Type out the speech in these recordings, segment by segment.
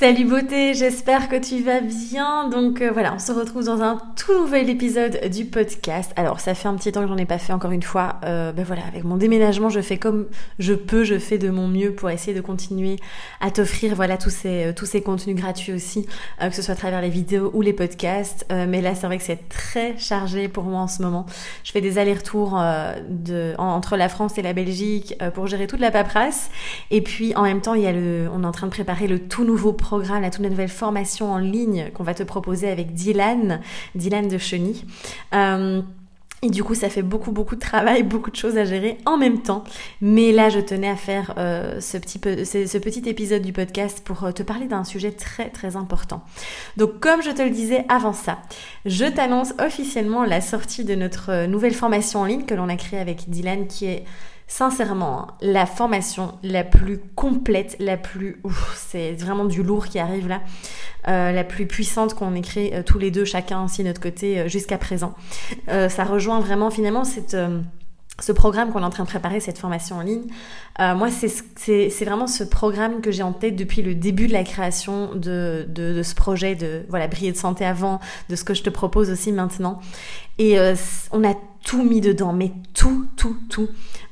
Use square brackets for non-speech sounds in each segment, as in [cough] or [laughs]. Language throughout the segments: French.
Salut beauté, j'espère que tu vas bien. Donc euh, voilà, on se retrouve dans un tout nouvel épisode du podcast. Alors ça fait un petit temps que j'en ai pas fait encore une fois. Euh, ben voilà, avec mon déménagement, je fais comme je peux, je fais de mon mieux pour essayer de continuer à t'offrir voilà tous ces euh, tous ces contenus gratuits aussi, que ce soit à travers les vidéos ou les podcasts. mais là, c'est vrai que c'est très chargé pour moi en ce moment. Je fais des allers-retours de entre la France et la Belgique pour gérer toute la paperasse. Et puis en même temps, il y a le, on est en train de préparer le tout nouveau la toute nouvelle formation en ligne qu'on va te proposer avec Dylan, Dylan de Cheny. Euh, et du coup, ça fait beaucoup, beaucoup de travail, [laughs] beaucoup de choses à gérer en même temps. Mais là, je tenais à faire euh, ce, petit ce, petit épisode du podcast pour euh, te parler d'un sujet très, très important. Donc, comme je te le disais avant ça, je t'annonce officiellement la sortie de notre nouvelle formation en ligne que l'on a créée avec Dylan, qui est sincèrement, la formation la plus complète, la plus... C'est vraiment du lourd qui arrive là. Euh, la plus puissante qu'on ait créée euh, tous les deux, chacun aussi notre côté, euh, jusqu'à présent. ça rejoint vraiment finalement ce programme qu'on est en train de préparer, cette formation en ligne, moi, c'est vraiment ce programme que j'ai en tête depuis le début de la création de, de, de, ce projet de voilà briller de santé avant, de ce que je te propose aussi maintenant. Et on a tout mis dedans, mais tout, tout, tout.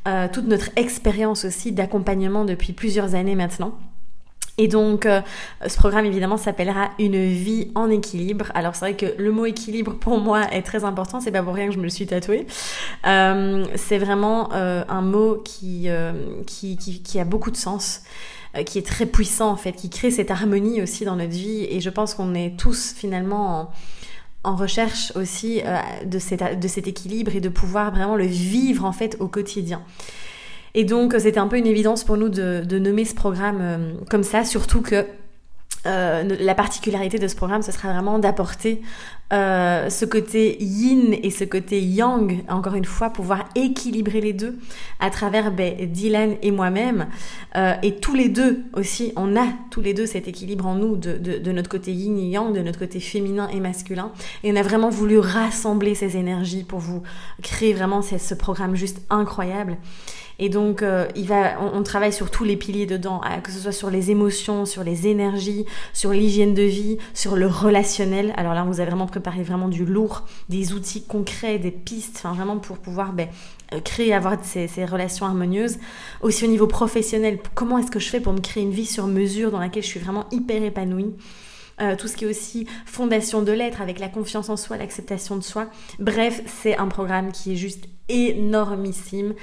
Euh, toute notre expérience aussi d'accompagnement depuis plusieurs années maintenant. Et donc, euh, ce programme, évidemment, s'appellera Une vie en équilibre. Alors, c'est vrai que le mot équilibre, pour moi, est très important. C'est pas pour rien que je me le suis tatoué. Euh, c'est vraiment un mot qui, qui, a beaucoup de sens qui est très puissant, en fait, qui crée cette harmonie aussi dans notre vie. Et je pense qu'on est tous, finalement, en en recherche aussi euh, de, cet, équilibre et de pouvoir vraiment le vivre en fait au quotidien. Et donc c'était un peu une évidence pour nous de, nommer ce programme euh, comme ça, surtout que euh, la particularité de ce programme, ce sera vraiment d'apporter euh, ce côté yin et ce côté yang, encore une fois, pouvoir équilibrer les deux à travers ben, Dylan et moi-même. Euh, et tous les deux aussi, on a tous les deux cet équilibre en nous de, de, notre côté yin et yang, de notre côté féminin et masculin. Et on a vraiment voulu rassembler ces énergies pour vous créer vraiment ce programme juste incroyable. Et donc, euh, on, travaille sur tous les piliers dedans, euh, que ce soit sur les émotions, sur les énergies, sur l'hygiène de vie, sur le relationnel. Alors là, on vous a vraiment préparé vraiment du lourd, des outils concrets, des pistes, enfin vraiment pour pouvoir ben, euh, créer, avoir ces, ces, relations harmonieuses. Aussi au niveau professionnel, comment est-ce que je fais pour me créer une vie sur mesure dans laquelle je suis vraiment hyper épanouie? Euh, tout ce qui est aussi fondation de l'être avec la confiance en soi, l'acceptation de soi. Bref, c'est un programme qui est juste énormissime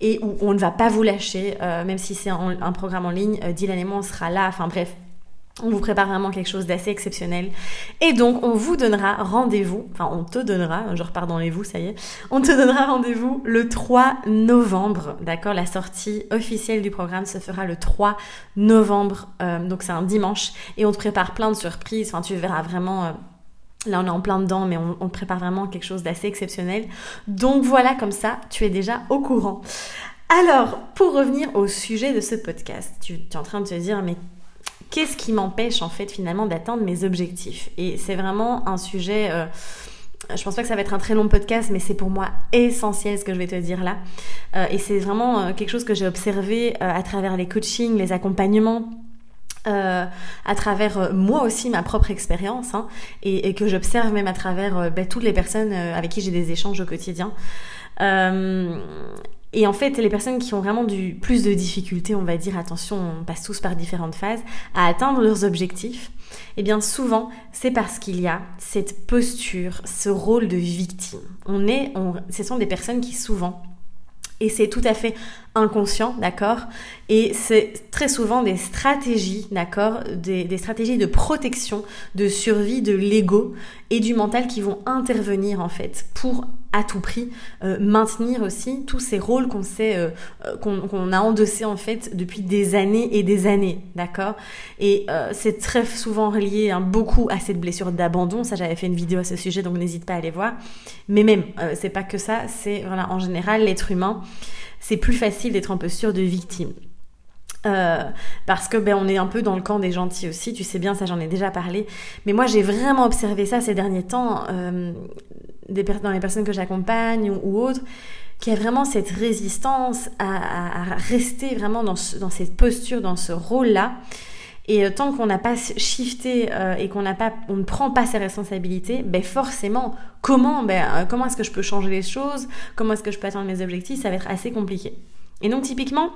et où on ne va pas vous lâcher, euh, même si c'est un, programme en ligne. Dylan et moi, on sera là. Enfin bref, on vous prépare vraiment quelque chose d'assez exceptionnel. Et donc, on vous donnera rendez-vous, enfin, on te donnera, je repars dans les vous, ça y est, on te donnera rendez-vous le 3 novembre, d'accord? La sortie officielle du programme se fera le 3 novembre, euh, donc c'est un dimanche, et on te prépare plein de surprises, enfin, tu verras vraiment... Euh, là, on est en plein dedans, mais on, te prépare vraiment quelque chose d'assez exceptionnel. Donc voilà, comme ça, tu es déjà au courant. Alors, pour revenir au sujet de ce podcast, tu, tu es en train de te dire, mais qu'est-ce qui m'empêche en fait finalement d'atteindre mes objectifs? Et c'est vraiment un sujet... Euh, je pense pas que ça va être un très long podcast, mais c'est pour moi essentiel ce que je vais te dire là. Euh, et c'est vraiment euh, quelque chose que j'ai observé à travers les coachings, les accompagnements, à travers moi aussi ma propre expérience hein, et, que j'observe même à travers ben, toutes les personnes avec qui j'ai des échanges au quotidien. Et en fait, les personnes qui ont vraiment du plus de difficultés, on va dire, attention, on passe tous par différentes phases, à atteindre leurs objectifs, eh bien souvent, c'est parce qu'il y a cette posture, ce rôle de victime. On est, ce sont des personnes qui souvent et c'est tout à fait inconscient, d'accord? Et c'est très souvent des stratégies, d'accord? Des, stratégies de protection, de survie de l'ego et du mental qui vont intervenir en fait pour à tout prix euh, maintenir aussi tous ces rôles qu'on sait euh, euh, qu'on a endossés en fait depuis des années et des années d'accord? Et c'est très souvent relié hein, beaucoup à cette blessure d'abandon. Ça j'avais fait une vidéo à ce sujet donc n'hésite pas à aller voir. Mais même c'est pas que ça c'est voilà en général l'être humain c'est plus facile d'être en posture de victime parce que ben on est un peu dans le camp des gentils aussi, tu sais bien ça j'en ai déjà parlé, mais moi j'ai vraiment observé ça ces derniers temps dans les personnes que j'accompagne ou, autres, qui a vraiment cette résistance à, rester vraiment dans, dans, cette posture, dans ce rôle-là. Et euh, tant qu'on n'a pas shifté euh, et qu'on n'a pas, on ne prend pas ses responsabilités, ben forcément, comment, ben, euh, comment est-ce que je peux changer les choses Comment est-ce que je peux atteindre mes objectifs Ça va être assez compliqué. Et donc typiquement,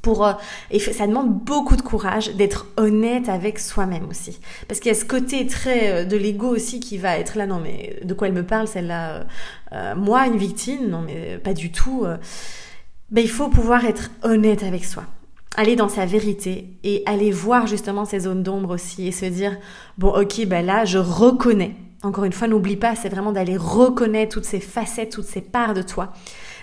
pour ça demande beaucoup de courage d'être honnête avec soi-même aussi. Parce qu'il y a ce côté très de l'ego aussi qui va être là non mais de quoi elle me parle celle-là moi une victime? Non mais pas du tout ben il faut pouvoir être honnête avec soi aller dans sa vérité et aller voir justement ces zones d'ombre aussi et se dire bon ok ben là je reconnais encore une fois n'oublie pas c'est vraiment d'aller reconnaître toutes ces facettes toutes ces parts de toi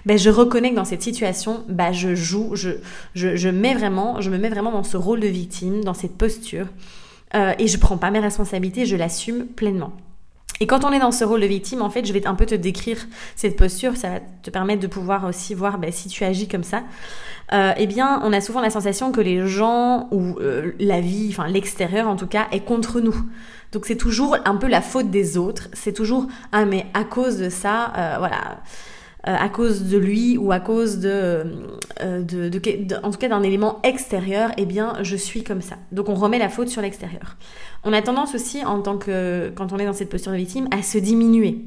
ben je reconnais que dans cette situation, ben je joue, je, je, je, mets vraiment, je me mets vraiment dans ce rôle de victime, dans cette posture, euh, et je prends pas mes responsabilités, je l'assume pleinement. Et quand on est dans ce rôle de victime, en fait, je vais un peu te décrire cette posture, ça va te permettre de pouvoir aussi voir ben, si tu agis comme ça. Euh, eh bien, on a souvent la sensation que les gens ou euh, la vie, enfin l'extérieur en tout cas, est contre nous. Donc c'est toujours un peu la faute des autres. C'est toujours ah mais à cause de ça, euh, voilà. Euh, à cause de lui ou à cause de, euh, de, en tout cas d'un élément extérieur, eh bien, je suis comme ça. Donc, on remet la faute sur l'extérieur. On a tendance aussi, en tant que, quand on est dans cette posture de victime, à se diminuer.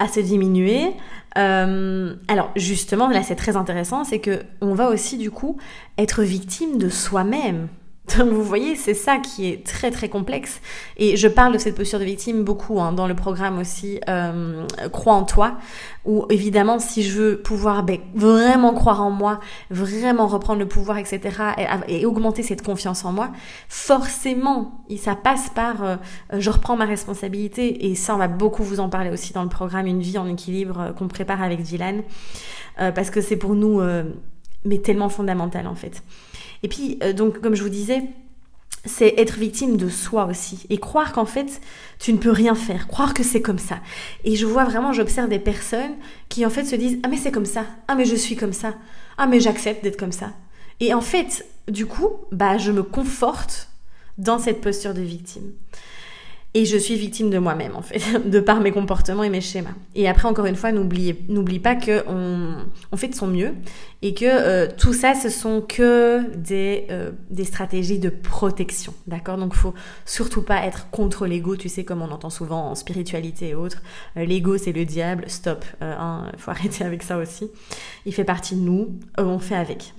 À se diminuer. Euh, alors, justement, là, c'est très intéressant, c'est que on va aussi, du coup, être victime de soi-même. Donc vous voyez, c'est ça qui est très très complexe. Et je parle de cette posture de victime beaucoup hein, dans le programme aussi euh, Crois en toi, où évidemment si je veux pouvoir ben, vraiment croire en moi, vraiment reprendre le pouvoir, etc., et, augmenter cette confiance en moi, forcément, ça passe par euh, je reprends ma responsabilité. Et ça, on va beaucoup vous en parler aussi dans le programme Une vie en équilibre euh, qu'on prépare avec Dylan, parce que c'est pour nous mais tellement fondamental en fait. Et puis, euh, donc, comme je vous disais, c'est être victime de soi aussi et croire qu'en fait tu ne peux rien faire, croire que c'est comme ça. Et je vois vraiment, j'observe des personnes qui en fait se disent ah mais c'est comme ça, ah mais je suis comme ça, ah mais j'accepte d'être comme ça. Et en fait, du coup, bah je me conforte dans cette posture de victime. Et je suis victime de moi-même, en fait, [laughs] de par mes comportements et mes schémas. Et après, encore une fois, n'oublie pas qu'on on fait de son mieux et que euh, tout ça, ce sont que des, euh, des stratégies de protection, d'accord? Donc, faut surtout pas être contre l'ego, tu sais, comme on entend souvent en spiritualité et autres. Euh, l'ego, c'est le diable, stop, hein, faut [laughs] arrêter avec ça aussi. Il fait partie de nous, on fait avec.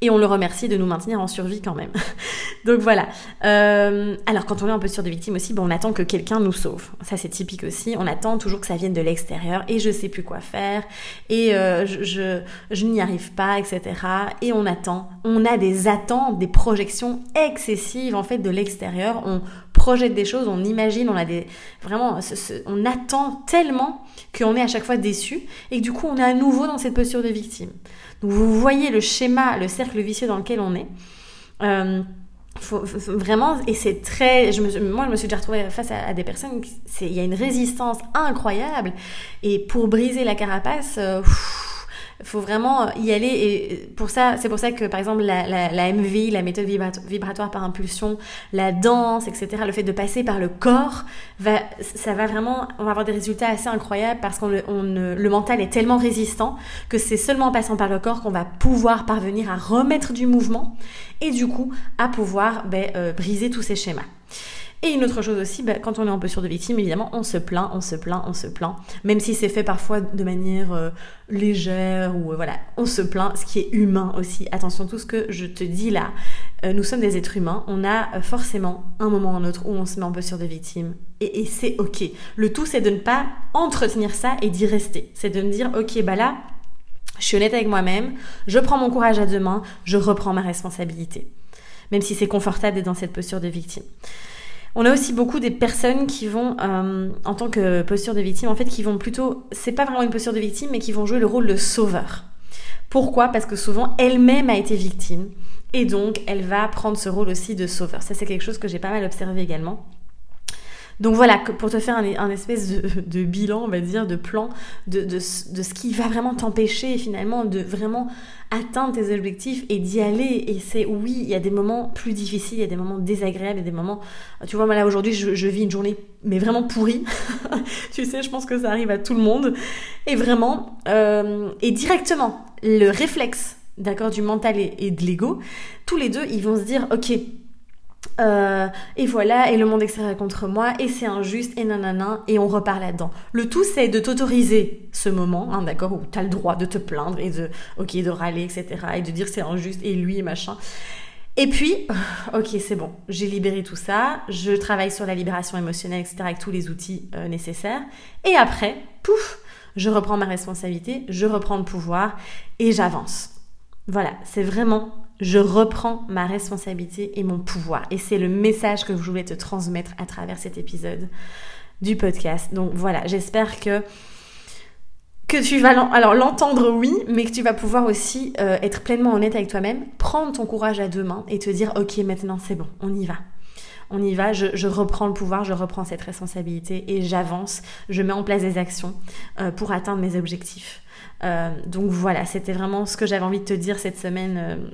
Et on le remercie de nous maintenir en survie quand même. [laughs] Donc voilà. Euh, alors quand on est un peu sur de victime aussi, bon, on attend que quelqu'un nous sauve. Ça c'est typique aussi. On attend toujours que ça vienne de l'extérieur et je sais plus quoi faire et euh, je, je, n'y arrive pas, etc. Et on attend. On a des attentes, des projections excessives en fait de l'extérieur. Projette des choses, on imagine, on a des vraiment, on attend tellement qu'on est à chaque fois déçu et que du coup on est à nouveau dans cette posture de victime. Donc vous voyez le schéma, le cercle vicieux dans lequel on est. Euh, vraiment, et c'est très. Je me, moi, je me suis déjà retrouvée face à, des personnes. Il y a une résistance incroyable. Et pour briser la carapace, euh, faut vraiment y aller et pour ça c'est pour ça que par exemple la, la, la MV la méthode vibratoire par impulsion la danse etc le fait de passer par le corps va ça va vraiment on va avoir des résultats assez incroyables parce qu'on on, le mental est tellement résistant que c'est seulement en passant par le corps qu'on va pouvoir parvenir à remettre du mouvement et du coup à pouvoir ben, euh, briser tous ces schémas et une autre chose aussi, bah, quand on est en posture de victime, évidemment, on se plaint, on se plaint, on se plaint. Même si c'est fait parfois de manière euh, légère ou euh, voilà, on se plaint, ce qui est humain aussi. Attention, tout ce que je te dis là, euh, nous sommes des êtres humains. On a forcément un moment ou un autre où on se met en posture de victime. Et, et c'est ok. Le tout, c'est de ne pas entretenir ça et d'y rester. C'est de me dire, ok, bah là, Je suis honnête avec moi-même, je prends mon courage à deux mains, je reprends ma responsabilité. Même si c'est confortable d'être dans cette posture de victime. On a aussi beaucoup des personnes qui vont, euh, en tant que posture de victime, en fait, qui vont plutôt, c'est pas vraiment une posture de victime, mais qui vont jouer le rôle de sauveur. Pourquoi? Parce que souvent, elle-même a été victime. Et donc, elle va prendre ce rôle aussi de sauveur. Ça, c'est quelque chose que j'ai pas mal observé également. Donc voilà, pour te faire un, espèce de, bilan, on va dire, de plan de, de, ce qui va vraiment t'empêcher finalement de vraiment atteindre tes objectifs et d'y aller. Et c'est oui, il y a des moments plus difficiles, il y a des moments désagréables, il y a des moments... Tu vois, moi là aujourd'hui, je, vis une journée mais vraiment pourrie. [laughs] tu sais, je pense que ça arrive à tout le monde. Et vraiment, euh, et directement, le réflexe, d'accord, du mental et, et de l'ego, tous les deux, ils vont se dire, ok, euh, et voilà, et le monde extérieur est contre moi, et c'est injuste, et nanana, et on repart là-dedans. Le tout, c'est de t'autoriser ce moment, hein, d'accord, où tu as le droit de te plaindre et de, ok, de râler, etc., et de dire c'est injuste, et lui, machin. Et puis, [sighs] ok, c'est bon, j'ai libéré tout ça, je travaille sur la libération émotionnelle, etc., avec tous les outils euh, nécessaires, et après, pouf, je reprends ma responsabilité, je reprends le pouvoir, et j'avance. Voilà, c'est vraiment je reprends ma responsabilité et mon pouvoir. Et c'est le message que je voulais te transmettre à travers cet épisode du podcast. Donc voilà, j'espère que tu vas l'entendre oui, mais que tu vas pouvoir aussi euh, être pleinement honnête avec toi-même, prendre ton courage à deux mains et te dire ok maintenant c'est bon, on y va. On y va, je, reprends le pouvoir, je reprends cette responsabilité et j'avance, je mets en place des actions euh, pour atteindre mes objectifs. Euh, donc voilà, c'était vraiment ce que j'avais envie de te dire cette semaine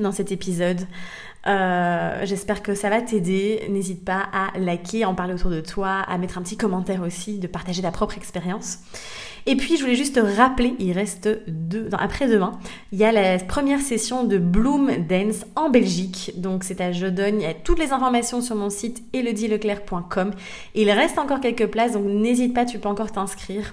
dans cet épisode. Euh, j'espère que ça va t'aider. N'hésite pas à liker, en parler autour de toi, à mettre un petit commentaire aussi, de partager ta propre expérience. Et puis, je voulais juste te rappeler, il reste deux, après-demain, il y a la première session de Bloom Dance en Belgique. Donc, c'est à Jodogne. Il y a toutes les informations sur mon site elodieleclerc.com. Il reste encore quelques places, donc n'hésite pas, tu peux encore t'inscrire.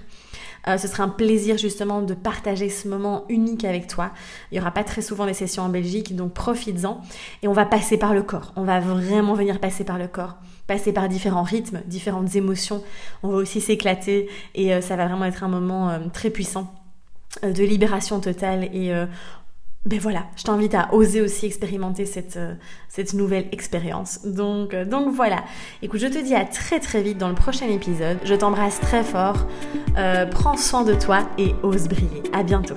Euh, ce serait un plaisir justement de partager ce moment unique avec toi. Il n'y aura pas très souvent des sessions en Belgique, donc profites-en. Et on va passer par le corps. On va vraiment venir passer par le corps passer par différents rythmes, différentes émotions. On va aussi s'éclater et euh, ça va vraiment être un moment euh, très puissant de libération totale et ben voilà, je t'invite à oser aussi expérimenter cette, euh, nouvelle expérience. Donc, euh, donc voilà. Écoute, je te dis à très très vite dans le prochain épisode. Je t'embrasse très fort. Euh, prends soin de toi et ose briller. À bientôt.